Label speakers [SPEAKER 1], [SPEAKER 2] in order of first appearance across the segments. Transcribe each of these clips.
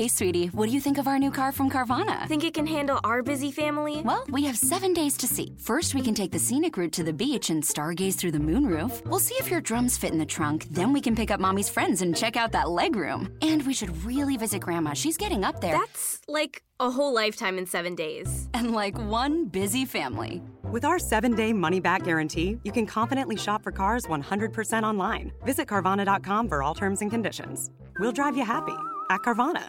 [SPEAKER 1] Hey, sweetie, what do you think of our new car from Carvana?
[SPEAKER 2] Think it can handle our busy family?
[SPEAKER 1] Well, we have seven days to see. First, we can take the scenic route to the beach and stargaze through the moonroof. We'll see if your drums fit in the trunk. Then we can pick up mommy's friends and check out that legroom. And we should really visit grandma. She's getting up there.
[SPEAKER 2] That's like a whole lifetime in seven days.
[SPEAKER 1] And like one busy family.
[SPEAKER 3] With our seven day money back guarantee, you can confidently shop for cars 100% online. Visit Carvana.com for all terms and conditions. We'll drive you happy at Carvana.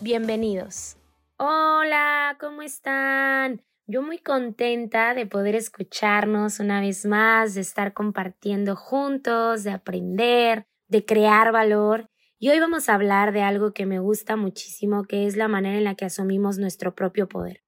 [SPEAKER 4] bienvenidos. Hola, ¿cómo están? Yo muy contenta de poder escucharnos una vez más, de estar compartiendo juntos, de aprender, de crear valor. Y hoy vamos a hablar de algo que me gusta muchísimo, que es la manera en la que asumimos nuestro propio poder.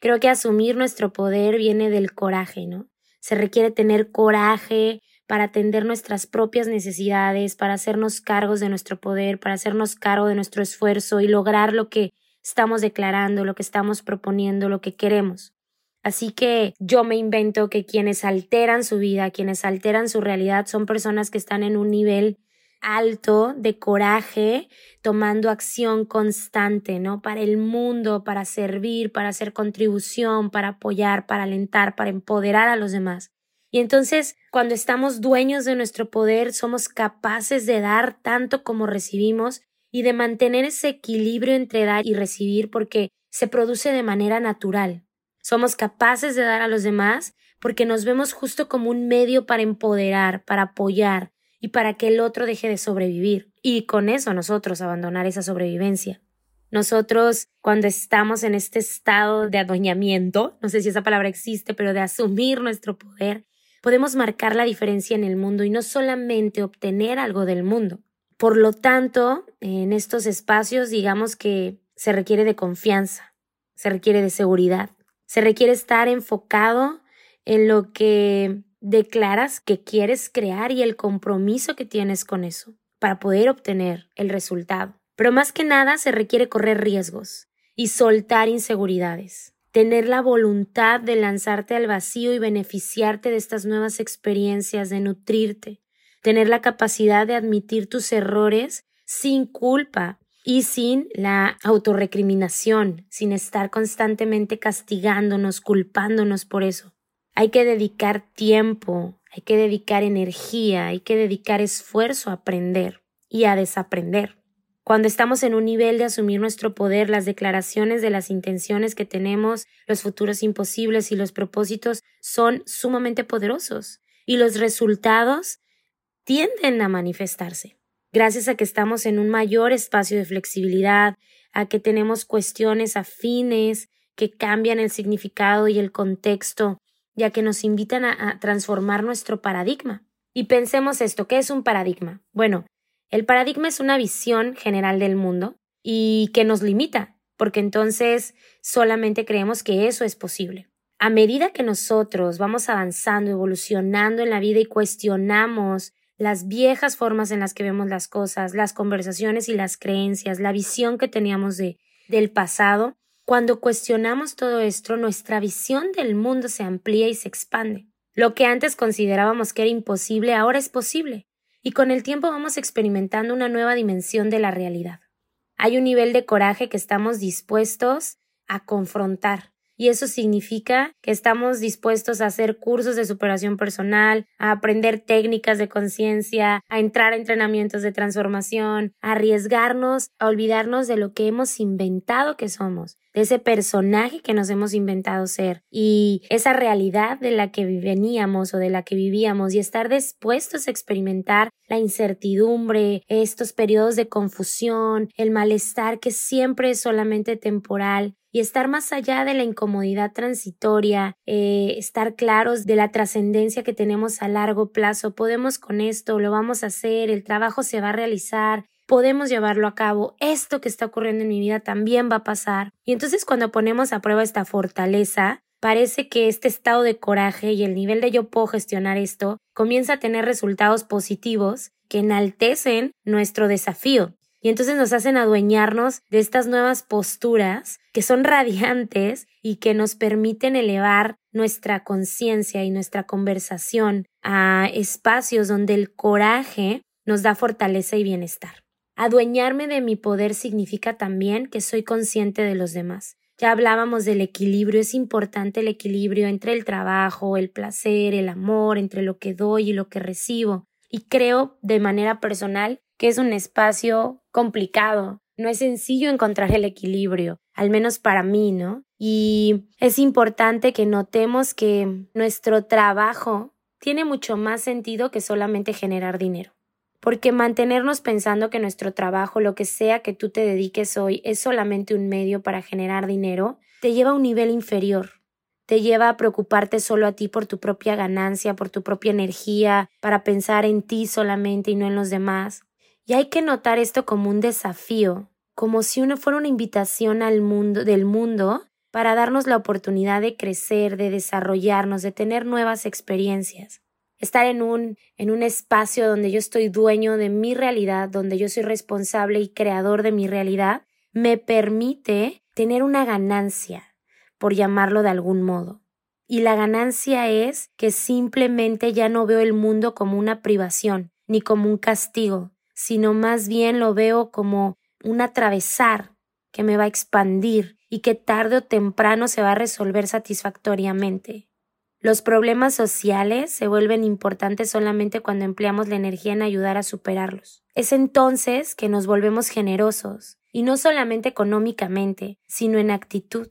[SPEAKER 4] Creo que asumir nuestro poder viene del coraje, ¿no? Se requiere tener coraje para atender nuestras propias necesidades, para hacernos cargos de nuestro poder, para hacernos cargo de nuestro esfuerzo y lograr lo que estamos declarando, lo que estamos proponiendo, lo que queremos. Así que yo me invento que quienes alteran su vida, quienes alteran su realidad, son personas que están en un nivel alto de coraje, tomando acción constante, ¿no? Para el mundo, para servir, para hacer contribución, para apoyar, para alentar, para empoderar a los demás. Y entonces, cuando estamos dueños de nuestro poder, somos capaces de dar tanto como recibimos y de mantener ese equilibrio entre dar y recibir porque se produce de manera natural. Somos capaces de dar a los demás porque nos vemos justo como un medio para empoderar, para apoyar y para que el otro deje de sobrevivir. Y con eso nosotros abandonar esa sobrevivencia. Nosotros, cuando estamos en este estado de adueñamiento, no sé si esa palabra existe, pero de asumir nuestro poder, podemos marcar la diferencia en el mundo y no solamente obtener algo del mundo. Por lo tanto, en estos espacios digamos que se requiere de confianza, se requiere de seguridad, se requiere estar enfocado en lo que declaras que quieres crear y el compromiso que tienes con eso para poder obtener el resultado. Pero más que nada se requiere correr riesgos y soltar inseguridades tener la voluntad de lanzarte al vacío y beneficiarte de estas nuevas experiencias, de nutrirte, tener la capacidad de admitir tus errores sin culpa y sin la autorrecriminación, sin estar constantemente castigándonos, culpándonos por eso. Hay que dedicar tiempo, hay que dedicar energía, hay que dedicar esfuerzo a aprender y a desaprender. Cuando estamos en un nivel de asumir nuestro poder, las declaraciones de las intenciones que tenemos, los futuros imposibles y los propósitos son sumamente poderosos y los resultados tienden a manifestarse. Gracias a que estamos en un mayor espacio de flexibilidad, a que tenemos cuestiones afines que cambian el significado y el contexto, ya que nos invitan a, transformar nuestro paradigma. Y pensemos esto, ¿qué es un paradigma? Bueno, el paradigma es una visión general del mundo y que nos limita, porque entonces solamente creemos que eso es posible. A medida que nosotros vamos avanzando, evolucionando en la vida y cuestionamos las viejas formas en las que vemos las cosas, las conversaciones y las creencias, la visión que teníamos de, del pasado, cuando cuestionamos todo esto, nuestra visión del mundo se amplía y se expande. Lo que antes considerábamos que era imposible ahora es posible y con el tiempo vamos experimentando una nueva dimensión de la realidad. Hay un nivel de coraje que estamos dispuestos a confrontar y eso significa que estamos dispuestos a hacer cursos de superación personal, a aprender técnicas de conciencia, a entrar a entrenamientos de transformación, a arriesgarnos, a olvidarnos de lo que hemos inventado que somos de ese personaje que nos hemos inventado ser y esa realidad de la que veníamos o de la que vivíamos y estar dispuestos a experimentar la incertidumbre, estos periodos de confusión, el malestar que siempre es solamente temporal y estar más allá de la incomodidad transitoria, eh, estar claros de la trascendencia que tenemos a largo plazo. Podemos con esto, lo vamos a hacer, el trabajo se va a realizar, podemos llevarlo a cabo, esto que está ocurriendo en mi vida también va a pasar. Y entonces cuando ponemos a prueba esta fortaleza, parece que este estado de coraje y el nivel de yo puedo gestionar esto comienza a tener resultados positivos que enaltecen nuestro desafío y entonces nos hacen adueñarnos de estas nuevas posturas que son radiantes y que nos permiten elevar nuestra conciencia y nuestra conversación a espacios donde el coraje nos da fortaleza y bienestar. Adueñarme de mi poder significa también que soy consciente de los demás. Ya hablábamos del equilibrio, es importante el equilibrio entre el trabajo, el placer, el amor, entre lo que doy y lo que recibo. Y creo de manera personal que es un espacio complicado. No es sencillo encontrar el equilibrio, al menos para mí, ¿no? Y es importante que notemos que nuestro trabajo tiene mucho más sentido que solamente generar dinero. Porque mantenernos pensando que nuestro trabajo, lo que sea que tú te dediques hoy, es solamente un medio para generar dinero, te lleva a un nivel inferior. Te lleva a preocuparte solo a ti por tu propia ganancia, por tu propia energía, para pensar en ti solamente y no en los demás. Y hay que notar esto como un desafío, como si uno fuera una invitación al mundo del mundo para darnos la oportunidad de crecer, de desarrollarnos, de tener nuevas experiencias. Estar en un, en un espacio donde yo estoy dueño de mi realidad, donde yo soy responsable y creador de mi realidad, me permite tener una ganancia, por llamarlo de algún modo. Y la ganancia es que simplemente ya no veo el mundo como una privación, ni como un castigo, sino más bien lo veo como un atravesar que me va a expandir y que tarde o temprano se va a resolver satisfactoriamente. Los problemas sociales se vuelven importantes solamente cuando empleamos la energía en ayudar a superarlos. Es entonces que nos volvemos generosos, y no solamente económicamente, sino en actitud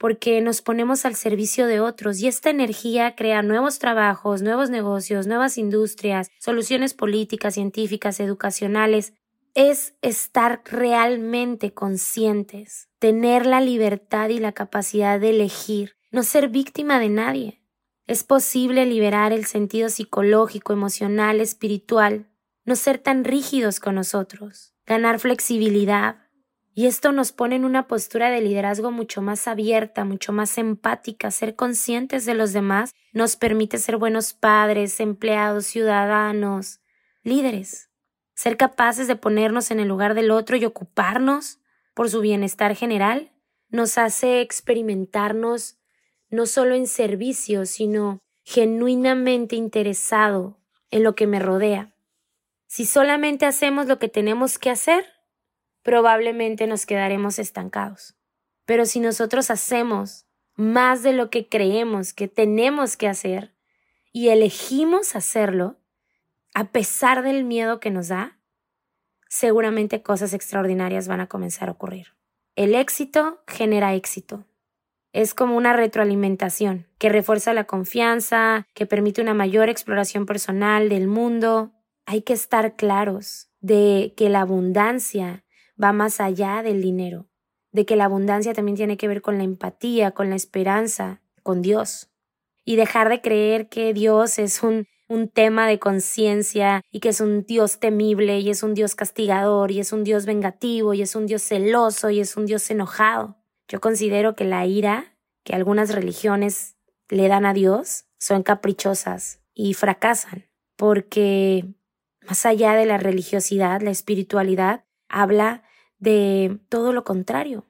[SPEAKER 4] porque nos ponemos al servicio de otros y esta energía crea nuevos trabajos, nuevos negocios, nuevas industrias, soluciones políticas, científicas, educacionales. Es estar realmente conscientes, tener la libertad y la capacidad de elegir, no ser víctima de nadie. Es posible liberar el sentido psicológico, emocional, espiritual, no ser tan rígidos con nosotros, ganar flexibilidad, y esto nos pone en una postura de liderazgo mucho más abierta, mucho más empática, ser conscientes de los demás nos permite ser buenos padres, empleados, ciudadanos, líderes, ser capaces de ponernos en el lugar del otro y ocuparnos por su bienestar general, nos hace experimentarnos no solo en servicio, sino genuinamente interesado en lo que me rodea. Si solamente hacemos lo que tenemos que hacer, probablemente nos quedaremos estancados. Pero si nosotros hacemos más de lo que creemos que tenemos que hacer y elegimos hacerlo, a pesar del miedo que nos da, seguramente cosas extraordinarias van a comenzar a ocurrir. El éxito genera éxito. Es como una retroalimentación que refuerza la confianza, que permite una mayor exploración personal del mundo. Hay que estar claros de que la abundancia va más allá del dinero, de que la abundancia también tiene que ver con la empatía, con la esperanza, con Dios. Y dejar de creer que Dios es un, un tema de conciencia y que es un Dios temible y es un Dios castigador y es un Dios vengativo y es un Dios celoso y es un Dios enojado. Yo considero que la ira que algunas religiones le dan a Dios son caprichosas y fracasan porque más allá de la religiosidad, la espiritualidad habla de todo lo contrario.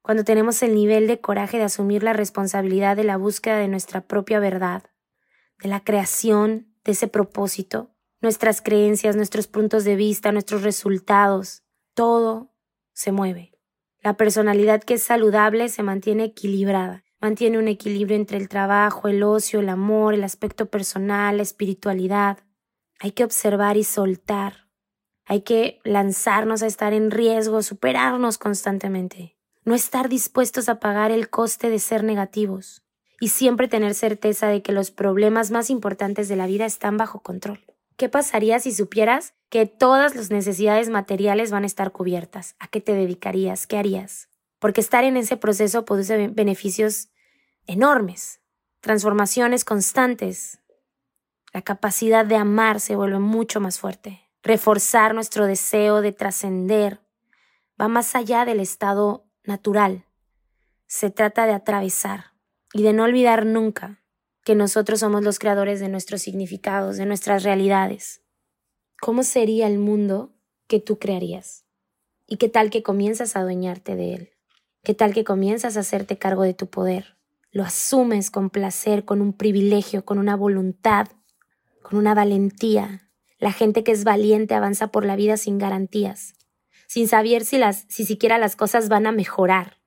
[SPEAKER 4] Cuando tenemos el nivel de coraje de asumir la responsabilidad de la búsqueda de nuestra propia verdad, de la creación de ese propósito, nuestras creencias, nuestros puntos de vista, nuestros resultados, todo se mueve. La personalidad que es saludable se mantiene equilibrada. mantiene un equilibrio entre el trabajo, el ocio, el amor, el aspecto personal, la espiritualidad. Hay que observar y soltar. Hay que lanzarnos a estar en riesgo, superarnos constantemente. No estar dispuestos a pagar el coste de ser negativos. Y siempre tener certeza de que los problemas más importantes de la vida están bajo control. ¿Qué pasaría si supieras que todas las necesidades materiales van a estar cubiertas? ¿A qué te dedicarías? ¿Qué harías? Porque estar en ese proceso produce beneficios enormes, transformaciones constantes. La capacidad de amar se vuelve mucho más fuerte. Reforzar nuestro deseo de trascender va más allá del estado natural. Se trata de atravesar y de no olvidar nunca que nosotros somos los creadores de nuestros significados, de nuestras realidades. ¿Cómo sería el mundo que tú crearías? ¿Y qué tal que comienzas a adueñarte de él? ¿Qué tal que comienzas a hacerte cargo de tu poder? Lo asumes con placer, con un privilegio, con una voluntad, con una valentía. La gente que es valiente avanza por la vida sin garantías, sin saber si las si siquiera las cosas van a mejorar.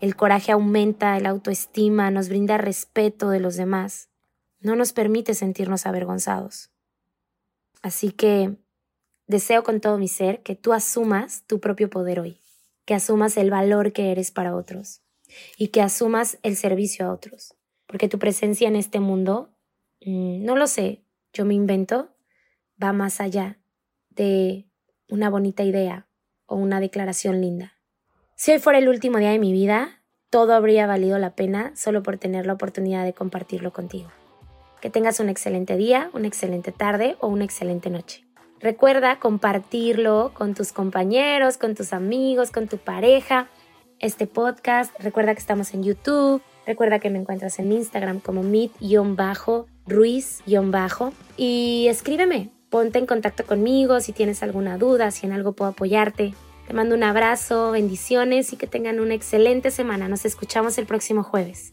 [SPEAKER 4] El coraje aumenta el autoestima, nos brinda respeto de los demás, no nos permite sentirnos avergonzados. Así que deseo con todo mi ser que tú asumas tu propio poder hoy, que asumas el valor que eres para otros y que asumas el servicio a otros, porque tu presencia en este mundo, mm, no lo sé, yo me invento, va más allá de una bonita idea o una declaración linda. Si hoy fuera el último día de mi vida, todo habría valido la pena solo por tener la oportunidad de compartirlo contigo. Que tengas un excelente día, una excelente tarde o una excelente noche. Recuerda compartirlo con tus compañeros, con tus amigos, con tu pareja. Este podcast, recuerda que estamos en YouTube, recuerda que me encuentras en Instagram como mit-ruiz- y escríbeme, ponte en contacto conmigo si tienes alguna duda, si en algo puedo apoyarte. Te mando un abrazo, bendiciones y que tengan una excelente semana. Nos escuchamos el próximo jueves.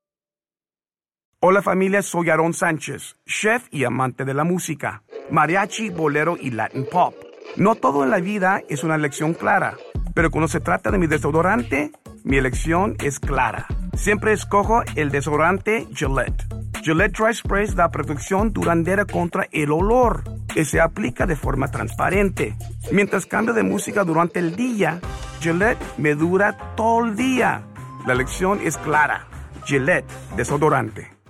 [SPEAKER 5] Hola familia, soy Aaron Sánchez, chef y amante de la música, mariachi, bolero y Latin pop. No todo en la vida es una elección clara, pero cuando se trata de mi desodorante, mi elección es clara. Siempre escojo el desodorante Gillette. Gillette Dry Spray da protección duradera contra el olor y se aplica de forma transparente. Mientras cambio de música durante el día, Gillette me dura todo el día. La elección es clara. Gillette, desodorante.